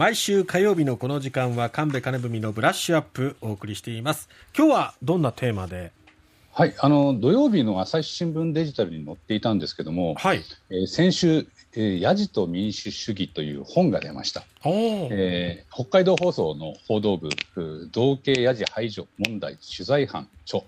毎週火曜日のこの時間は神戸金文のブラッシュアップお送りしています。今日はどんなテーマで？はいあの土曜日の朝日新聞デジタルに載っていたんですけども、はい。えー先週「えー、ヤジと民主主義」という本が出ました、えー北海道放送の報道部う同系ヤジ排除問題取材班著、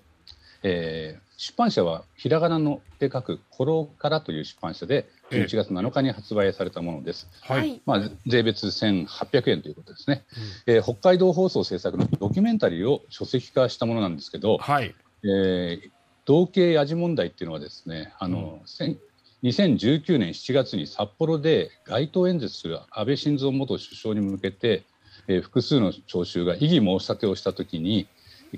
えー出版社はひらがなので書く「コロから」という出版社でええ。11月7日に発売されたものです。はい、まあ、税別1800円ということですね、えー北海道放送制作のドキュメンタリーを書籍化したものなんですけど、はい。えー同系ヤジ問題っていうのはですねあの、せん。2019年7月に札幌で街頭演説する安倍晋三元首相に向けて、えー複数の聴衆が異議申し立てをしたときに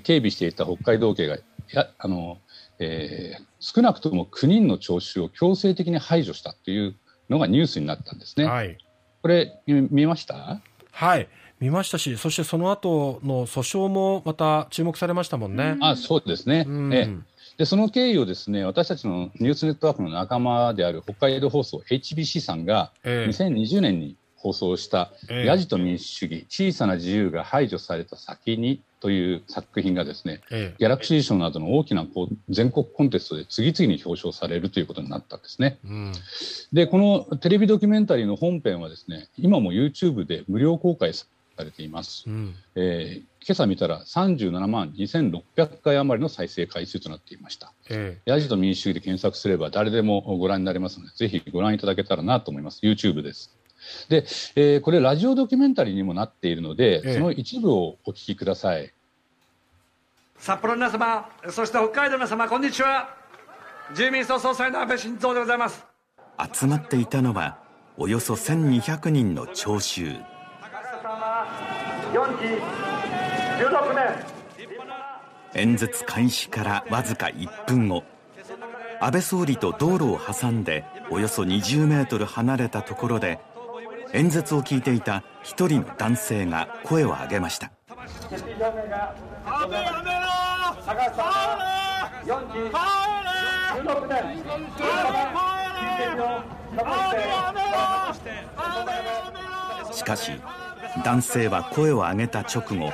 警備していた北海道警がやあの、えー少なくとも9人の聴衆を強制的に排除したというのがニュースになったんですね。はい。これ見見ました？はい。見ましたしそしてその後の訴訟もまた注目されましたもんね、あそうですね、うん。ええ。でその経緯をですね私たちのニュースネットワークの仲間である北海道放送 HBC さんがええ。2020年に放送した「ええヤジと民主主義小さな自由が排除された先に」という作品がですねええギャラクシー賞などの大きなこう全国コンテストで次々に表彰されるということになったんですね。うんでこのテレビドキュメンタリーの本編はですね今も YouTube で無料公開されています。うんえー今朝見たら37万2600回余りの再生回数となっていました。えヤジと民主主義で検索すれば誰でもご覧になれますので、ぜひご覧いただけたらなと思います。YouTube です。で、えーこれラジオドキュメンタリーにもなっているので、ええその一部をお聞きください。札幌の皆様、そして北海道の皆様、こんにちは。自由民総裁の安倍晋三でございます。集まっていたのはおよそ1200人の聴衆高橋さんは4期16年。演説開始からわずか1分後安倍総理と道路を挟んでおよそ20メートル離れたところで演説を聞いていた一人の男性が声を上げました決意表明が安倍やめろ高橋さんは4期16年。しかし男性は声を上げた直後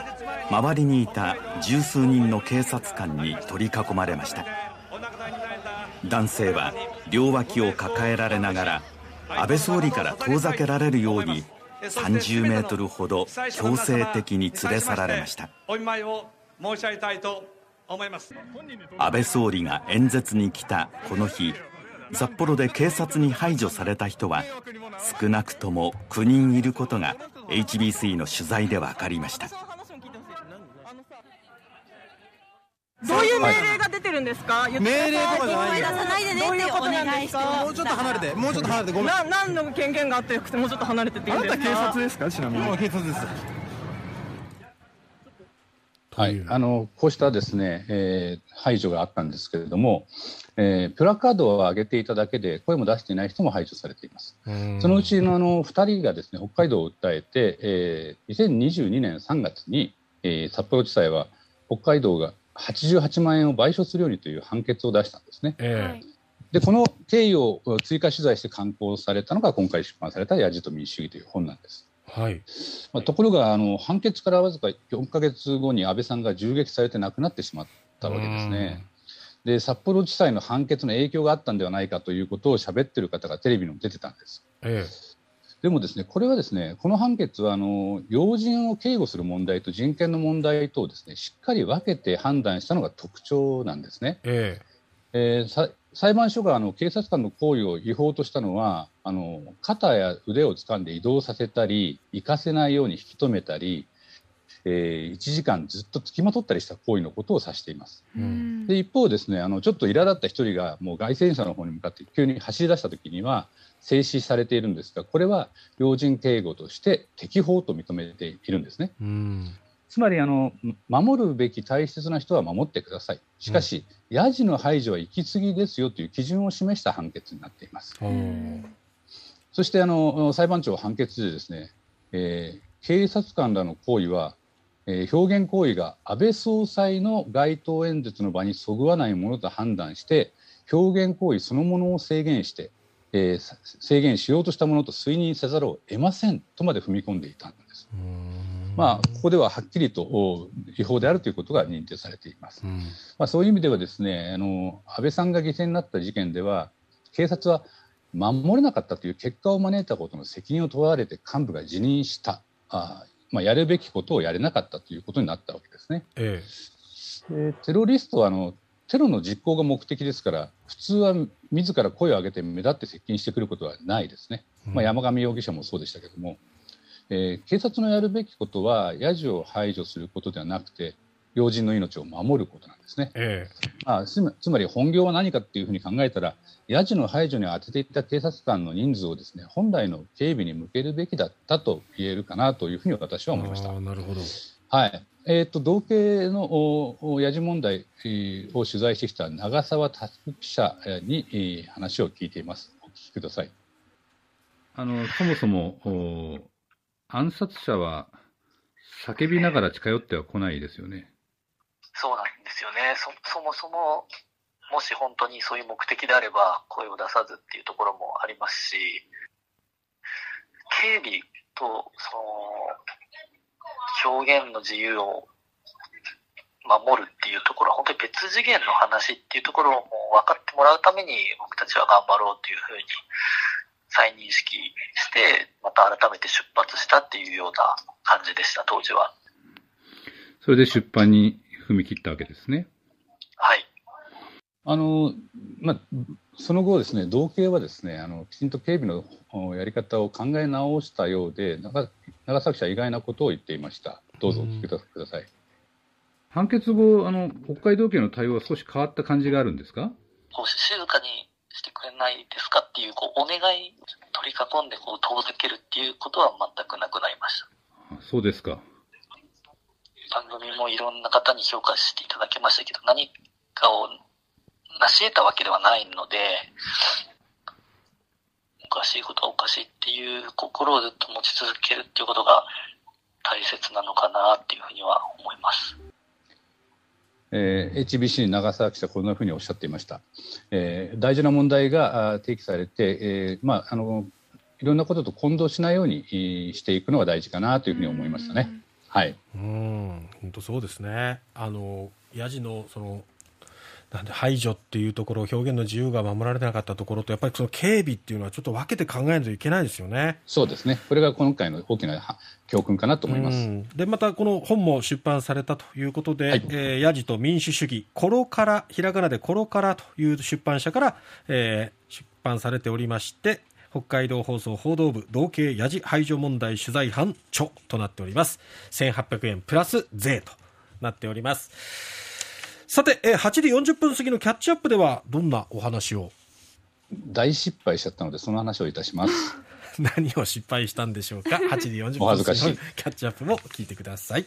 周りにいた十数人の警察官に取り囲まれました男性は両脇を抱えられながら安倍総理から遠ざけられるように30メートルほど強制的に連れ去られましたお見舞いを申し上げたいと思います。安倍総理が演説に来たこの日札幌で警察に排除された人は少なくとも9人いることが HBC の取材で分かりましたどういう命令が出てるんですか、命令とかじゃないよ。出さないでねってお願いしてもうちょっと離れてもうちょっと離れて。ごめん。な何の権限があってもうちょっと離れてっていいんですかですか？ちなみに。警察です。はい、あのこうしたですね、えー排除があったんですけれども、えープラカードを上げていただけで声も出していない人も排除されています。そのうちのあの2人がですね北海道を訴えて、えー2022年3月に、えー札幌地裁は北海道が88万円を賠償するようにという判決を出したんですね。えでこの経緯を追加取材して刊行されたのが今回出版された「やじと民主主義」という本なんです。えはいまあ、ところがあの判決からわずか4か月後に安倍さんが銃撃されて亡くなってしまったわけですね。で札幌地裁の判決の影響があったんではないかということを喋ってる方がテレビにも出てたんです。えでもですねこれはですねこの判決はあの要人を警護する問題と人権の問題とをですねしっかり分けて判断したのが特徴なんですね。えええーさ裁判所があの警察官の行為を違法としたのはあの肩や腕を掴んで移動させたり行かせないように引き止めたり、えー1時間ずっと付きまとったりした行為のことを指しています。えうんで一方ですねあのちょっと苛立った一人がもう街宣車の方に向かって急に走り出した時には静止されているんですがこれは要人警護として適法と認めているんですね。うんつまりあの守るべき大切な人は守ってください。しかし、ヤジの排除は行き過ぎですよという基準を示した判決になっています。そしてあの裁判長は判決でですね、えー警察官らの行為は、えー表現行為が安倍総裁の街頭演説の場にそぐわないものと判断して表現行為そのものを制限してえーさ制限しようとしたものと推認せざるを得ませんとまで踏み込んでいたんです。まあ、ここでははっきりとお違法であるということが認定されています。うんまあ、そういう意味ではですねあの安倍さんが犠牲になった事件では警察は守れなかったという結果を招いたことの責任を問われて幹部が辞任したあ、まあ、やるべきことをやれなかったということになったわけですね。えでテロリストはあのテロの実行が目的ですから普通は自ら声を上げて目立って接近してくることはないですね。えまあ、山上容疑者もそうでしたけども、えー警察のやるべきことはヤジを排除することではなくて要人の命を守ることなんですね。えまあ、つまつまり本業は何かっていうふうに考えたらヤジの排除に当てていた警察官の人数をですね本来の警備に向けるべきだったと言えるかなというふうに私はえ思いましたなるほど。はい。えっ、と、同系のおおヤジ問題えーを取材してきた長澤達記者えーにえー話を聞いています。お聞きください。あの、そもそも、お暗殺者は叫びながら近寄っては来ないですよね。そうなんですよね。そそもそも、もし本当にそういう目的であれば、声を出さずっていうところもありますし、警備と、その、表現の自由を守るっていうところは、本当に別次元の話っていうところをもう分かってもらうために、僕たちは頑張ろうというふうに再認識して、また改めて出発したっていうような感じでした、当時は。それで出版に踏み切ったわけですね。はい。あの、まあ、その後ですね、同系はですね、あの、きちんと警備のおやり方を考え直したようで、長長崎氏は意外なことを言っていました。どうぞお聞きください。判決後、あの、北海道警の対応は少し変わった感じがあるんですか？こう静かにしてくれないですかっていうこうお願い取り囲んでこう遠ざけるっていうことは全くなくなりましたあそうですか。ろんな方に評価していただきましたけど何かを成し得たわけではないのでおかしいことはおかしいっていう心をずっと持ち続けるっていうことが大切なのかなっていうふうには思いますえー HBC 長澤記者こんなふうにおっしゃっていました、えー大事な問題が提起されて、えーまあ、あのいろんなことと混同しないようにしていくのが大事かなというふうに思いましたね。はい、うん、本当そうですね。あの、ヤジの、その、なんで排除っていうところ、表現の自由が守られなかったところと、やっぱりその警備っていうのはちょっと分けて考えないといけないですよね。そうですね。これが今回の大きなは教訓かなと思います。うんで、またこの本も出版されたということで、はいえーヤジと民主主義、コロから、ひらがなでコロからという出版社から、えー出版されておりまして、北海道放送報道部同系ヤジ排除問題取材班著となっております。1800円プラス税となっております。さて、えー8時40分過ぎのキャッチアップではどんなお話を？大失敗しちゃったので、その話をいたします。何を失敗したんでしょうか？8時40分過ぎのキャッチアップも聞いてください。